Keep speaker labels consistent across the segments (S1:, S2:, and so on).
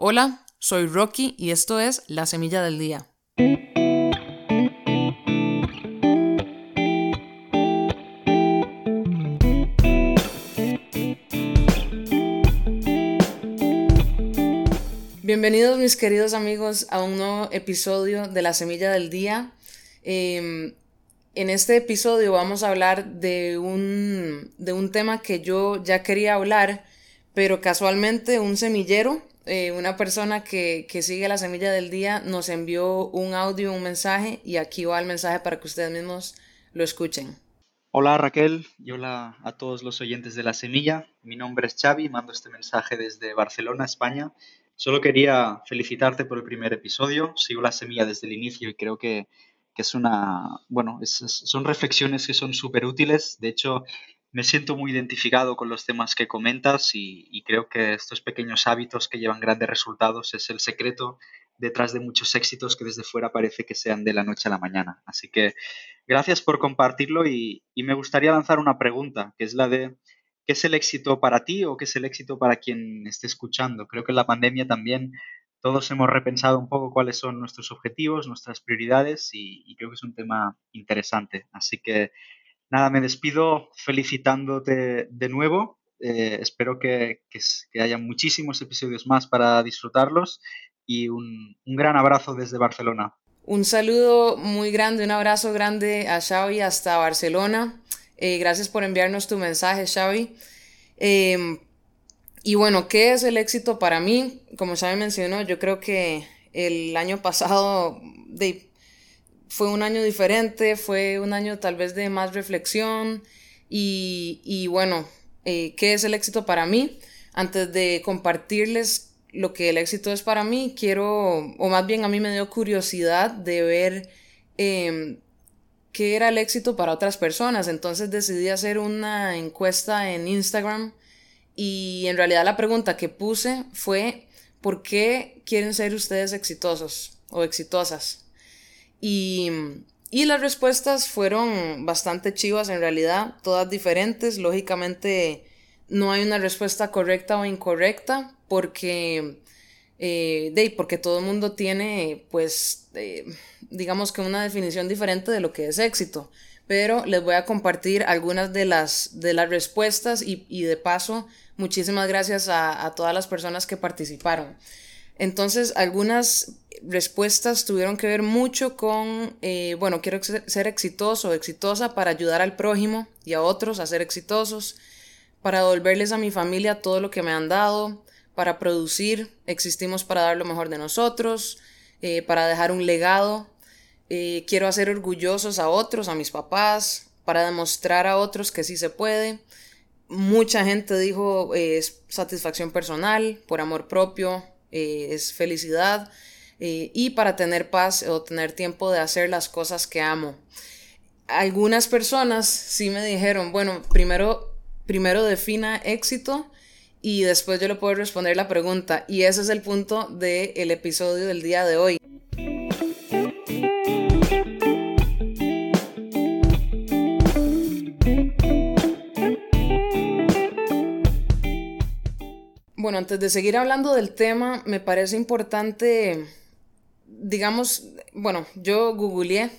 S1: Hola, soy Rocky y esto es La Semilla del Día. Bienvenidos mis queridos amigos a un nuevo episodio de La Semilla del Día. Em, en este episodio vamos a hablar de un, de un tema que yo ya quería hablar, pero casualmente un semillero, eh, una persona que, que, sigue la semilla del día, nos envió un audio, un mensaje, y aquí va el mensaje para que ustedes mismos lo escuchen.
S2: Hola Raquel y hola a todos los oyentes de La Semilla. Mi nombre es Xavi, mando este mensaje desde Barcelona, España. Solo quería felicitarte por el primer episodio. Sigo La Semilla desde el inicio y creo que que es una, bueno, son reflexiones que son súper útiles. De hecho, me siento muy identificado con los temas que comentas y, creo que estos pequeños hábitos que llevan grandes resultados es el secreto detrás de muchos éxitos que desde fuera parece que sean de la noche a la mañana. Así que gracias por compartirlo y, me gustaría lanzar una pregunta, que es la de ¿qué es el éxito para ti o qué es el éxito para quien esté escuchando? Creo que en la pandemia también todos hemos repensado un poco cuáles son nuestros objetivos, nuestras prioridades y, creo que es un tema interesante. Así que nada, me despido felicitándote de nuevo. Eh, espero que, haya muchísimos episodios más para disfrutarlos y un, gran abrazo desde Barcelona.
S1: Un saludo muy grande, un abrazo grande a Xavi hasta Barcelona. Eh, gracias por enviarnos tu mensaje, Xavi. Em, y bueno, ¿qué es el éxito para mí? Como me mencionó, yo creo que el año pasado fue un año diferente, fue un año tal vez de más reflexión y, bueno, eh, ¿qué es el éxito para mí? Antes de compartirles lo que el éxito es para mí, quiero, o más bien a mí me dio curiosidad de ver em, qué era el éxito para otras personas. Entonces decidí hacer una encuesta en Instagram y en realidad la pregunta que puse fue, ¿por qué quieren ser ustedes exitosos o exitosas? Y, y las respuestas fueron bastante chivas en realidad, todas diferentes. Lógicamente no hay una respuesta correcta o incorrecta porque, eh, porque todo el mundo tiene, pues, eh, digamos que una definición diferente de lo que es éxito. Pero les voy a compartir algunas de las, de las respuestas y de paso Muchísimas gracias a, todas las personas que participaron. Entonces, algunas respuestas tuvieron que ver mucho con, eh, bueno, quiero ser exitoso exitosa para ayudar al prójimo y a otros a ser exitosos, para devolverles a mi familia todo lo que me han dado, para producir, existimos para dar lo mejor de nosotros, eh, para dejar un legado, eh, quiero hacer orgullosos a otros, a mis papás, para demostrar a otros que sí se puede, mucha gente dijo es satisfacción personal, por amor propio, eh, es felicidad eh, y para tener paz o tener tiempo de hacer las cosas que amo. Algunas personas sí me dijeron, bueno, primero, primero defina éxito y después yo le puedo responder la pregunta y ese es el punto del episodio del día de hoy. Bueno, antes de seguir hablando del tema, me parece importante, digamos, bueno, yo googleé,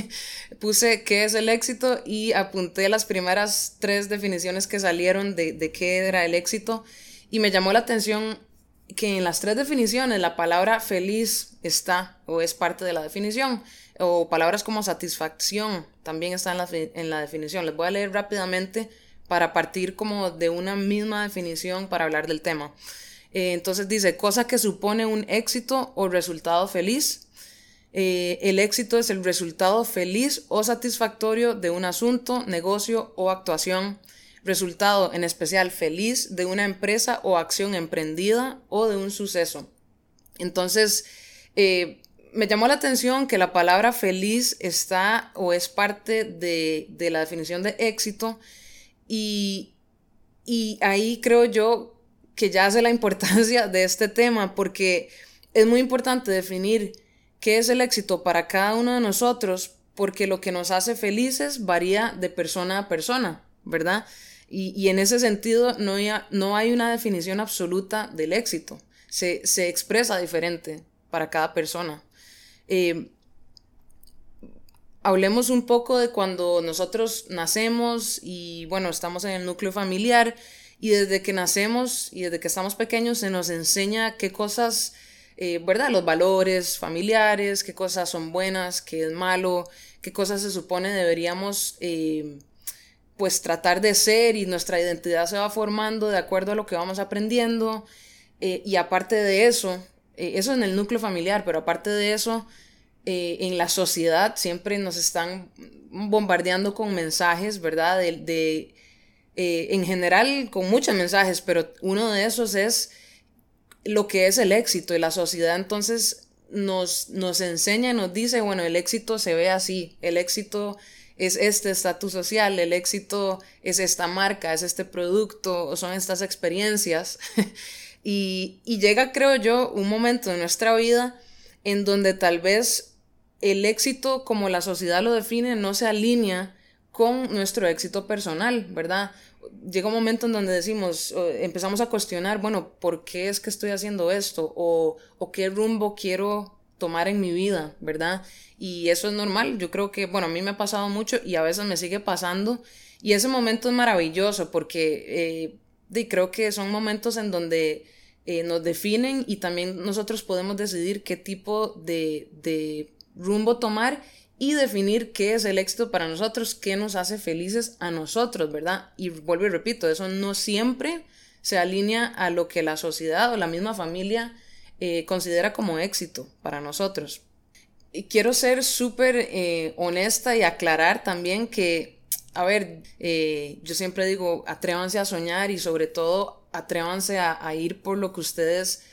S1: puse qué es el éxito y apunté las primeras tres definiciones que salieron de, qué era el éxito y me llamó la atención que en las tres definiciones la palabra feliz está o es parte de la definición o palabras como satisfacción también están en la, en la definición. Les voy a leer rápidamente para partir como de una misma definición para hablar del tema. Eh, entonces dice, cosa que supone un éxito o resultado feliz. Eh, el éxito es el resultado feliz o satisfactorio de un asunto, negocio o actuación. Resultado en especial feliz de una empresa o acción emprendida o de un suceso. Entonces, eh, me llamó la atención que la palabra feliz está o es parte de, de la definición de éxito y, ahí creo yo que ya hace la importancia de este tema, porque es muy importante definir qué es el éxito para cada uno de nosotros, porque lo que nos hace felices varía de persona a persona, ¿verdad? Y, en ese sentido no, no hay una definición absoluta del éxito, se, se expresa diferente para cada persona. Eh, hablemos un poco de cuando nosotros nacemos y bueno, estamos en el núcleo familiar y desde que nacemos y desde que estamos pequeños se nos enseña qué cosas, eh, ¿verdad? Los valores familiares, qué cosas son buenas, qué es malo, qué cosas se supone deberíamos eh, pues tratar de ser y nuestra identidad se va formando de acuerdo a lo que vamos aprendiendo. Eh, y aparte de eso, eso en el núcleo familiar, pero aparte de eso, en la sociedad siempre nos están bombardeando con mensajes, ¿verdad? de eh, en general con muchos mensajes, pero uno de esos es lo que es el éxito y la sociedad entonces nos, nos enseña y nos dice, bueno, el éxito se ve así, el éxito es este estatus social, el éxito es esta marca, es este producto, son estas experiencias. y, y llega, creo yo, un momento en nuestra vida en donde tal vez el éxito como la sociedad lo define no se alinea con nuestro éxito personal, ¿verdad? Llega un momento en donde decimos, empezamos a cuestionar, bueno, ¿por qué es que estoy haciendo esto? O, qué rumbo quiero tomar en mi vida, ¿verdad? Y eso es normal, yo creo que, bueno, a mí me ha pasado mucho y a veces me sigue pasando. Y ese momento es maravilloso porque eh, creo que son momentos en donde eh, nos definen y también nosotros podemos decidir qué tipo de rumbo tomar y definir qué es el éxito para nosotros, qué nos hace felices a nosotros, ¿verdad? Y vuelvo y repito, eso no siempre se alinea a lo que la sociedad o la misma familia eh, considera como éxito para nosotros. Y quiero ser súper eh, honesta y aclarar también que, a ver, eh, yo siempre digo, atrévanse a soñar y sobre todo atrévanse a, a ir por lo que ustedes,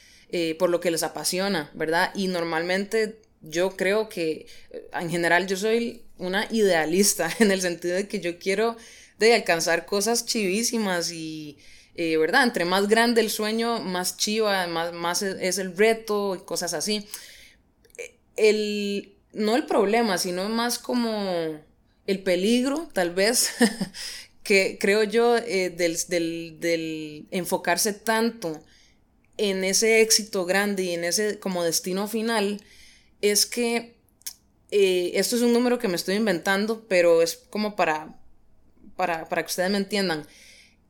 S1: por lo que les apasiona, ¿verdad? Y normalmente yo creo que eh, en general yo soy una idealista en el sentido de que yo quiero de alcanzar cosas chivísimas y, eh, ¿verdad? Entre más grande el sueño, más chiva, más, más es el reto y cosas así. El, no el problema, sino más como el peligro, tal vez, que creo yo, eh, del, del, del enfocarse tanto en ese éxito grande y en ese como destino final, es que eh, esto es un número que me estoy inventando, pero es como para, para, para que ustedes me entiendan.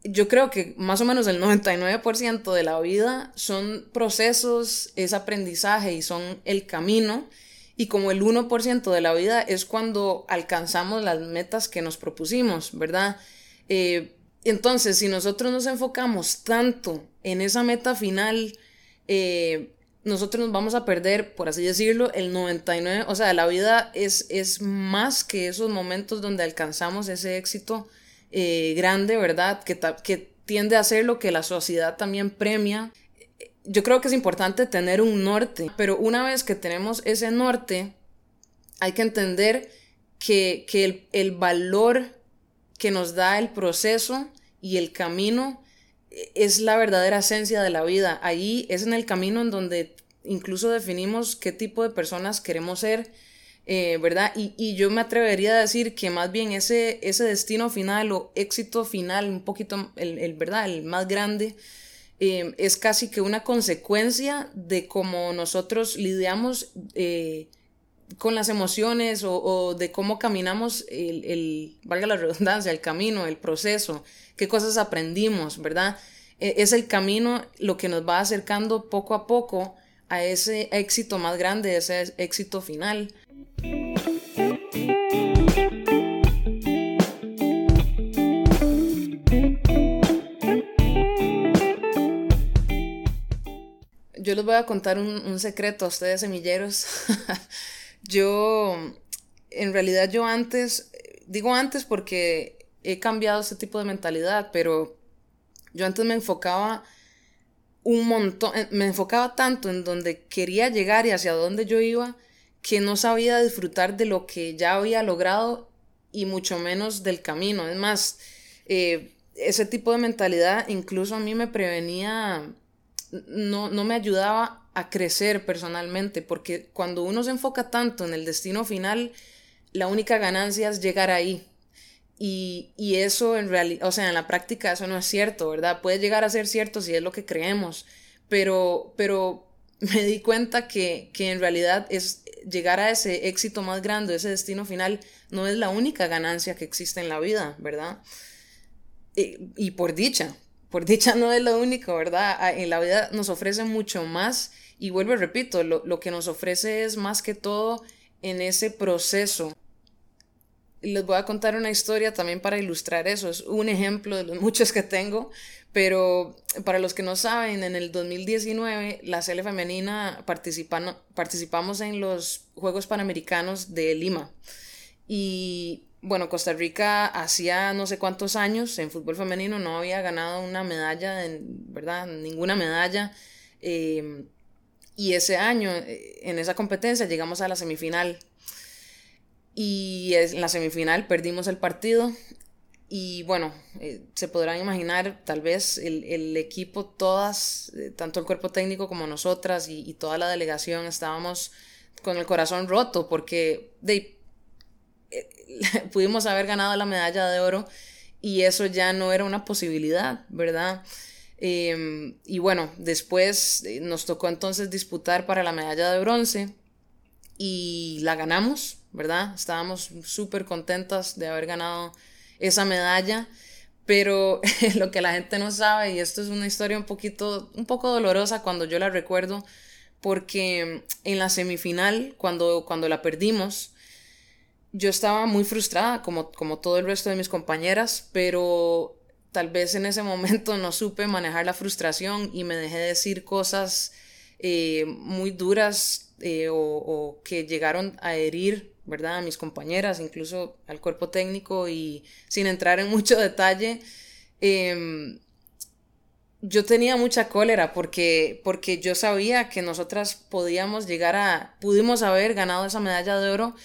S1: Yo creo que más o menos el 99% de la vida son procesos, es aprendizaje y son el camino. Y como el 1% de la vida es cuando alcanzamos las metas que nos propusimos, ¿verdad? Eh, entonces, si nosotros nos enfocamos tanto en esa meta final, eh, nosotros nos vamos a perder, por así decirlo, el 99, o sea, la vida es, es más que esos momentos donde alcanzamos ese éxito eh, grande, ¿verdad? Que, que tiende a ser lo que la sociedad también premia. Yo creo que es importante tener un norte, pero una vez que tenemos ese norte, hay que entender que, que el, el valor que nos da el proceso y el camino es la verdadera esencia de la vida. Ahí es en el camino en donde incluso definimos qué tipo de personas queremos ser, eh, ¿verdad? Y, yo me atrevería a decir que más bien ese, ese destino final o éxito final, un poquito, el, ¿verdad? El más grande, eh, es casi que una consecuencia de cómo nosotros lidiamos eh, con las emociones o, de cómo caminamos el, el, valga la redundancia, el camino, el proceso, qué cosas aprendimos, ¿verdad? E, es el camino lo que nos va acercando poco a poco a ese éxito más grande, ese éxito final. Yo les voy a contar un, secreto a ustedes semilleros. yo, en realidad yo antes, digo antes porque he cambiado este tipo de mentalidad, pero yo antes me enfocaba un montón, eh, me enfocaba tanto en donde quería llegar y hacia dónde yo iba, que no sabía disfrutar de lo que ya había logrado y mucho menos del camino. Es más, eh, ese tipo de mentalidad incluso a mí me prevenía, no, no me ayudaba a crecer personalmente, porque cuando uno se enfoca tanto en el destino final, la única ganancia es llegar ahí, y, eso en realidad, o sea, en la práctica eso no es cierto, ¿verdad? Puede llegar a ser cierto si es lo que creemos, pero, pero me di cuenta que, que en realidad es llegar a ese éxito más grande, ese destino final, no es la única ganancia que existe en la vida, ¿verdad? Y, por dicha, por dicha no es lo único, ¿verdad? En la vida nos ofrece mucho más y vuelvo y repito, lo, lo que nos ofrece es más que todo en ese proceso. Les voy a contar una historia también para ilustrar eso. Es un ejemplo de los muchos que tengo, pero para los que no saben, en el 2019 la Sele Femenina participamos en los Juegos Panamericanos de Lima. Y bueno, Costa Rica hacía no sé cuántos años en fútbol femenino no había ganado una medalla, ¿verdad? Ninguna medalla. Eh, y ese año, eh, en esa competencia, llegamos a la semifinal. Y en la semifinal perdimos el partido y bueno, eh, se podrán imaginar, tal vez el, equipo, todas, eh, tanto el cuerpo técnico como nosotras y, toda la delegación estábamos con el corazón roto porque de, pudimos haber ganado la medalla de oro y eso ya no era una posibilidad, ¿verdad? Em, y bueno, después nos tocó entonces disputar para la medalla de bronce y la ganamos, ¿verdad? Estábamos súper contentas de haber ganado esa medalla. Pero lo que la gente no sabe, y esto es una historia un poquito, un poco dolorosa cuando yo la recuerdo, porque en la semifinal, cuando, cuando la perdimos, yo estaba muy frustrada, como, como todo el resto de mis compañeras, pero tal vez en ese momento no supe manejar la frustración y me dejé decir cosas eh, muy duras eh, o, que llegaron a herir ¿verdad? A mis compañeras, incluso al cuerpo técnico y sin entrar en mucho detalle, em, yo tenía mucha cólera porque, porque yo sabía que nosotras podíamos llegar a, pudimos haber ganado esa medalla de oro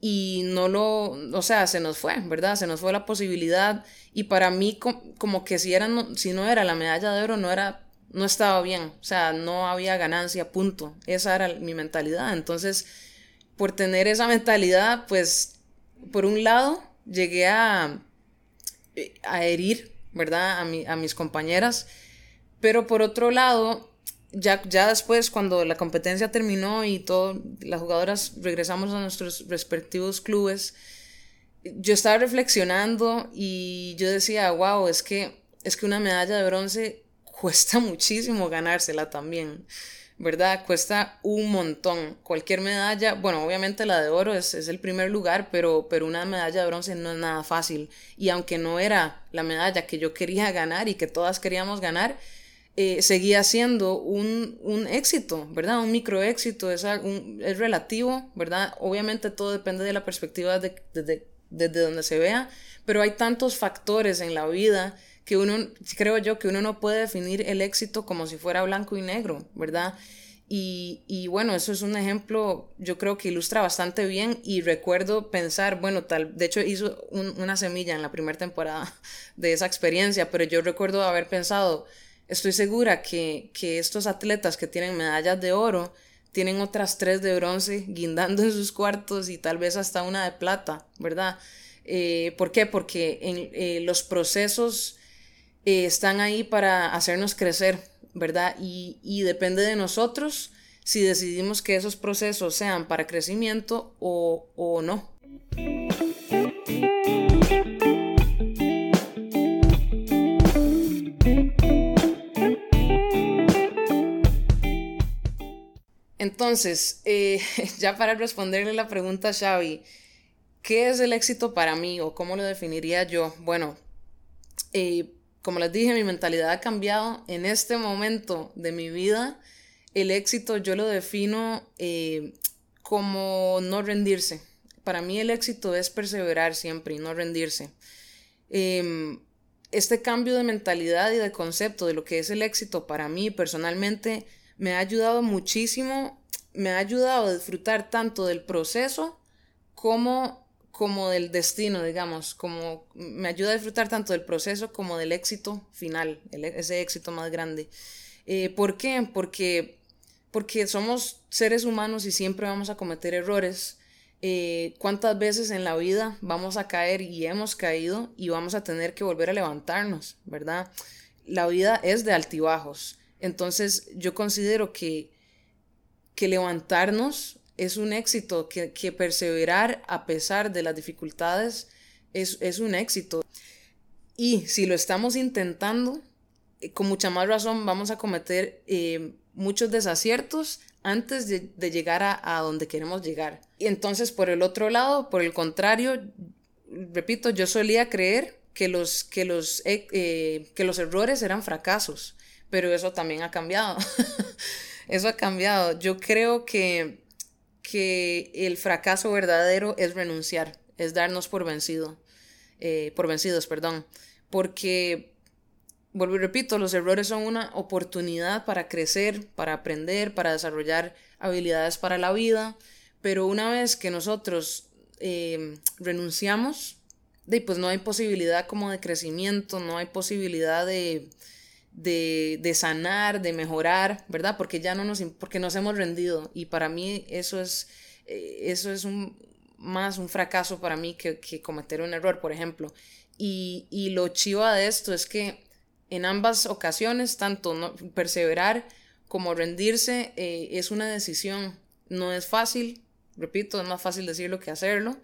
S1: y no lo, o sea, se nos fue, ¿verdad? Se nos fue la posibilidad y para mí como que si, era, si no era la medalla de oro no era, no estaba bien, o sea, no había ganancia, punto. Esa era mi mentalidad. Entonces, por tener esa mentalidad, pues, por un lado, llegué a, a herir, ¿verdad? A, a mis compañeras, pero por otro lado, ya, ya después, cuando la competencia terminó y todas las jugadoras regresamos a nuestros respectivos clubes, yo estaba reflexionando y yo decía, wow, es que, es que una medalla de bronce cuesta muchísimo ganársela también. ¿verdad? Cuesta un montón. Cualquier medalla, bueno, obviamente la de oro es, el primer lugar, pero, pero una medalla de bronce no es nada fácil. Y aunque no era la medalla que yo quería ganar y que todas queríamos ganar, eh, seguía siendo un, éxito, ¿verdad? Un micro éxito, es, es relativo, ¿verdad? Obviamente todo depende de la perspectiva desde de, de, donde se vea, pero hay tantos factores en la vida que uno, creo yo, que uno no puede definir el éxito como si fuera blanco y negro, ¿verdad? Y, y, bueno, eso es un ejemplo, yo creo que ilustra bastante bien y recuerdo pensar, bueno, tal, de hecho hizo una semilla en la primera temporada de esa experiencia, pero yo recuerdo haber pensado, estoy segura que, que estos atletas que tienen medallas de oro tienen otras tres de bronce guindando en sus cuartos y tal vez hasta una de plata, ¿verdad? Eh, ¿Por qué? Porque en eh, los procesos eh, están ahí para hacernos crecer, ¿verdad? Y, depende de nosotros si decidimos que esos procesos sean para crecimiento o, o no. Entonces, eh, ya para responderle la pregunta a Xavi, ¿qué es el éxito para mí o cómo lo definiría yo? Bueno, eh, como les dije, mi mentalidad ha cambiado. En este momento de mi vida, el éxito yo lo defino eh, como no rendirse. Para mí el éxito es perseverar siempre y no rendirse. Em, este cambio de mentalidad y de concepto de lo que es el éxito para mí personalmente me ha ayudado muchísimo, me ha ayudado a disfrutar tanto del proceso como como del destino, digamos, como me ayuda a disfrutar tanto del proceso como del éxito final, ese éxito más grande. Eh, ¿Por qué? Porque, porque somos seres humanos y siempre vamos a cometer errores. Eh, ¿Cuántas veces en la vida vamos a caer y hemos caído y vamos a tener que volver a levantarnos, verdad? La vida es de altibajos. Entonces yo considero que, que levantarnos es un éxito, que, perseverar a pesar de las dificultades es, es un éxito. Y si lo estamos intentando, eh, con mucha más razón vamos a cometer eh, muchos desaciertos antes de, llegar a, a, donde queremos llegar. Y entonces, por el otro lado, por el contrario, repito, yo solía creer que los, que los, eh, que los errores eran fracasos, pero eso también ha cambiado. eso ha cambiado. Yo creo que que el fracaso verdadero es renunciar, es darnos por vencido, eh, por vencidos, perdón, porque, vuelvo y repito, los errores son una oportunidad para crecer, para aprender, para desarrollar habilidades para la vida, pero una vez que nosotros eh, renunciamos, pues no hay posibilidad como de crecimiento, no hay posibilidad de, de, de, sanar, de mejorar, ¿verdad? Porque ya no nos, porque nos hemos rendido y para mí eso es, eh, eso es un, más un fracaso para mí que, que cometer un error, por ejemplo. Y, y, lo chiva de esto es que en ambas ocasiones, tanto perseverar como rendirse eh, es una decisión. No es fácil, repito, es más fácil decirlo que hacerlo,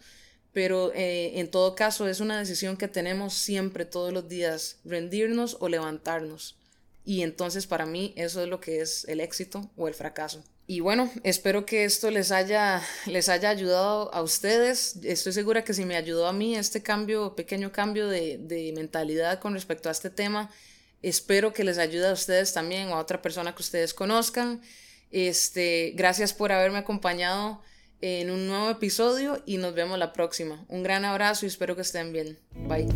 S1: pero eh, en todo caso es una decisión que tenemos siempre, todos los días, rendirnos o levantarnos. Y entonces para mí eso es lo que es el éxito o el fracaso. Y bueno, espero que esto les haya, les haya ayudado a ustedes. Estoy segura que si me ayudó a mí este cambio, pequeño cambio de, de mentalidad con respecto a este tema, espero que les ayude a ustedes también o a otra persona que ustedes conozcan. Este, gracias por haberme acompañado en un nuevo episodio y nos vemos la próxima. Un gran abrazo y espero que estén bien. Bye.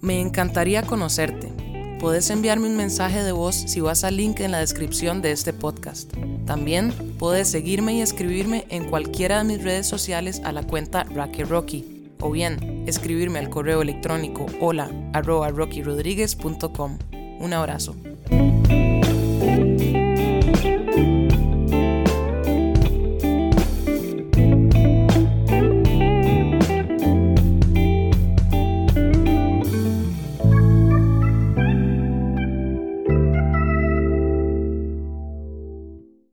S1: Me encantaría conocerte. Puedes enviarme un mensaje de voz si vas al link en la descripción de este podcast. También puedes seguirme y escribirme en cualquiera de mis redes sociales a la cuenta Rocky Rocky o bien escribirme al correo electrónico hola arroba. Un abrazo.